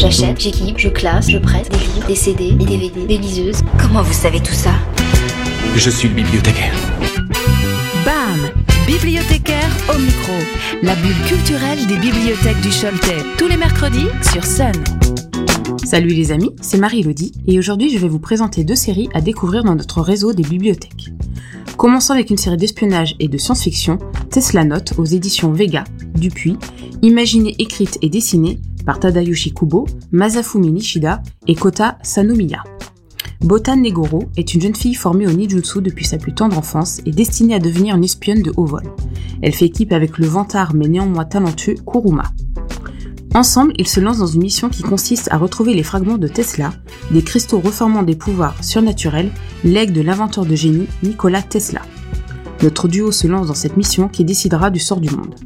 J'achète, j'équipe, je classe, je prête des livres, des CD, des DVD, des liseuses. Comment vous savez tout ça? Je suis le bibliothécaire. BAM Bibliothécaire au micro. La bulle culturelle des bibliothèques du Choletais. Tous les mercredis sur Sun. Salut les amis, c'est Marie-Elodie et aujourd'hui je vais vous présenter deux séries à découvrir dans notre réseau des bibliothèques. Commençons avec une série d'espionnage et de science-fiction, Tesla Note aux éditions Vega, Dupuis, imaginée, écrite et dessinée par Tadayoshi Kubo, Masafumi Nishida et Kota Sanomiya. Botan Negoro est une jeune fille formée au Nijutsu depuis sa plus tendre enfance et destinée à devenir une espionne de haut vol. Elle fait équipe avec le vantard mais néanmoins talentueux Kuruma. Ensemble, ils se lancent dans une mission qui consiste à retrouver les fragments de Tesla, des cristaux reformant des pouvoirs surnaturels, legs de l'inventeur de génie Nikola Tesla. Notre duo se lance dans cette mission qui décidera du sort du monde.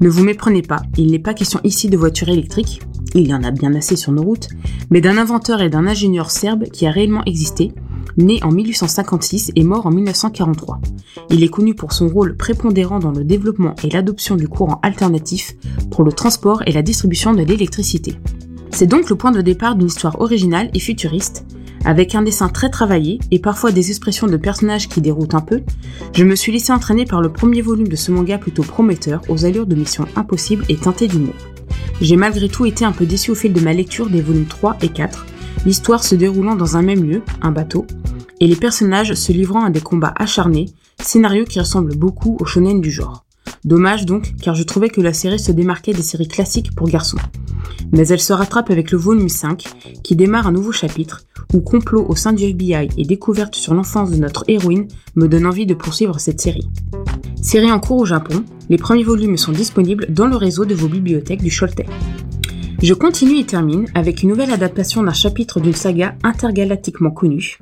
Ne vous méprenez pas, il n'est pas question ici de voitures électriques, il y en a bien assez sur nos routes, mais d'un inventeur et d'un ingénieur serbe qui a réellement existé, né en 1856 et mort en 1943. Il est connu pour son rôle prépondérant dans le développement et l'adoption du courant alternatif pour le transport et la distribution de l'électricité. C'est donc le point de départ d'une histoire originale et futuriste, avec un dessin très travaillé et parfois des expressions de personnages qui déroutent un peu, je me suis laissé entraîner par le premier volume de ce manga plutôt prometteur aux allures de mission impossible et teinté d'humour. J'ai malgré tout été un peu déçu au fil de ma lecture des volumes 3 et 4, l'histoire se déroulant dans un même lieu, un bateau, et les personnages se livrant à des combats acharnés, scénario qui ressemble beaucoup au shonen du genre. Dommage donc, car je trouvais que la série se démarquait des séries classiques pour garçons. Mais elle se rattrape avec le volume 5, qui démarre un nouveau chapitre, où complot au sein du FBI et découverte sur l'enfance de notre héroïne me donne envie de poursuivre cette série. Série en cours au Japon, les premiers volumes sont disponibles dans le réseau de vos bibliothèques du Choletais. Je continue et termine avec une nouvelle adaptation d'un chapitre d'une saga intergalactiquement connue.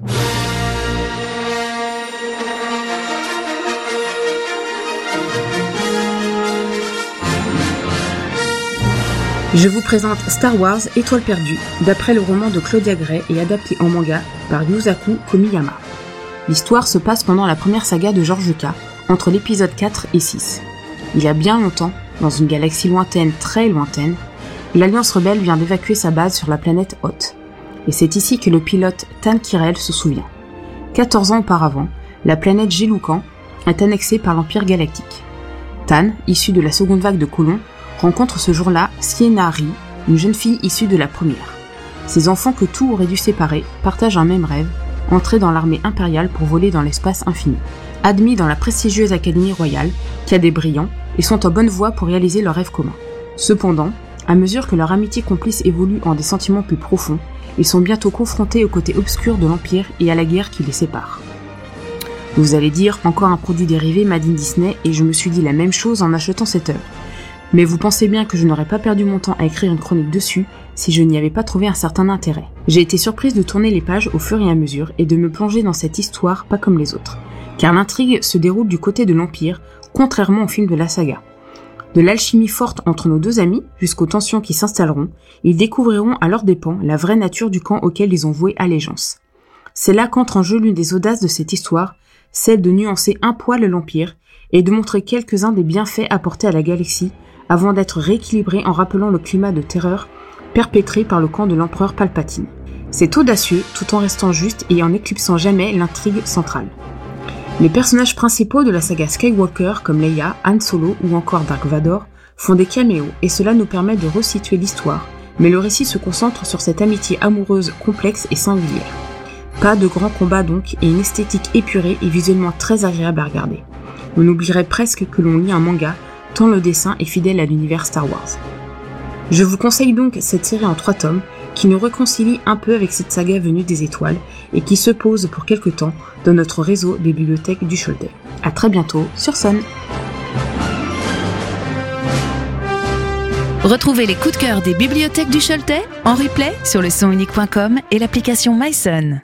Je vous présente Star Wars Étoile perdue, d'après le roman de Claudia Gray et adapté en manga par Yusaku Komiyama. L'histoire se passe pendant la première saga de George Lucas, entre l'épisode 4 et 6. Il y a bien longtemps, dans une galaxie lointaine, très lointaine, l'Alliance rebelle vient d'évacuer sa base sur la planète Hoth. Et c'est ici que le pilote Tan Kirel se souvient. 14 ans auparavant, la planète Geloukan est annexée par l'Empire galactique. Tan, issu de la seconde vague de colons, rencontre ce jour-là Sienna Ri, une jeune fille issue de la première. Ces enfants que tout aurait dû séparer partagent un même rêve, entrer dans l'armée impériale pour voler dans l'espace infini. Admis dans la prestigieuse Académie royale, qui a des brillants, ils sont en bonne voie pour réaliser leur rêve commun. Cependant, à mesure que leur amitié complice évolue en des sentiments plus profonds, ils sont bientôt confrontés au côté obscur de l'Empire et à la guerre qui les sépare. Vous allez dire encore un produit dérivé Madine Disney et je me suis dit la même chose en achetant cette œuvre. Mais vous pensez bien que je n'aurais pas perdu mon temps à écrire une chronique dessus si je n'y avais pas trouvé un certain intérêt. J'ai été surprise de tourner les pages au fur et à mesure et de me plonger dans cette histoire pas comme les autres. Car l'intrigue se déroule du côté de l'Empire, contrairement au film de la saga. De l'alchimie forte entre nos deux amis jusqu'aux tensions qui s'installeront, ils découvriront à leur dépens la vraie nature du camp auquel ils ont voué allégeance. C'est là qu'entre en jeu l'une des audaces de cette histoire, celle de nuancer un poil l'Empire et de montrer quelques-uns des bienfaits apportés à la galaxie avant d'être rééquilibré en rappelant le climat de terreur perpétré par le camp de l'empereur Palpatine. C'est audacieux tout en restant juste et en éclipsant jamais l'intrigue centrale. Les personnages principaux de la saga Skywalker comme Leia, Han Solo ou encore Dark Vador font des caméos et cela nous permet de resituer l'histoire, mais le récit se concentre sur cette amitié amoureuse complexe et singulière. Pas de grands combats donc et une esthétique épurée et visuellement très agréable à regarder. On oublierait presque que l'on lit un manga tant le dessin est fidèle à l'univers Star Wars. Je vous conseille donc cette série en trois tomes qui nous réconcilie un peu avec cette saga venue des étoiles et qui se pose pour quelque temps dans notre réseau des bibliothèques du Choletais. A très bientôt sur Sun. Retrouvez les coups de cœur des bibliothèques du Choletais en replay sur le sonunique.com et l'application MySun.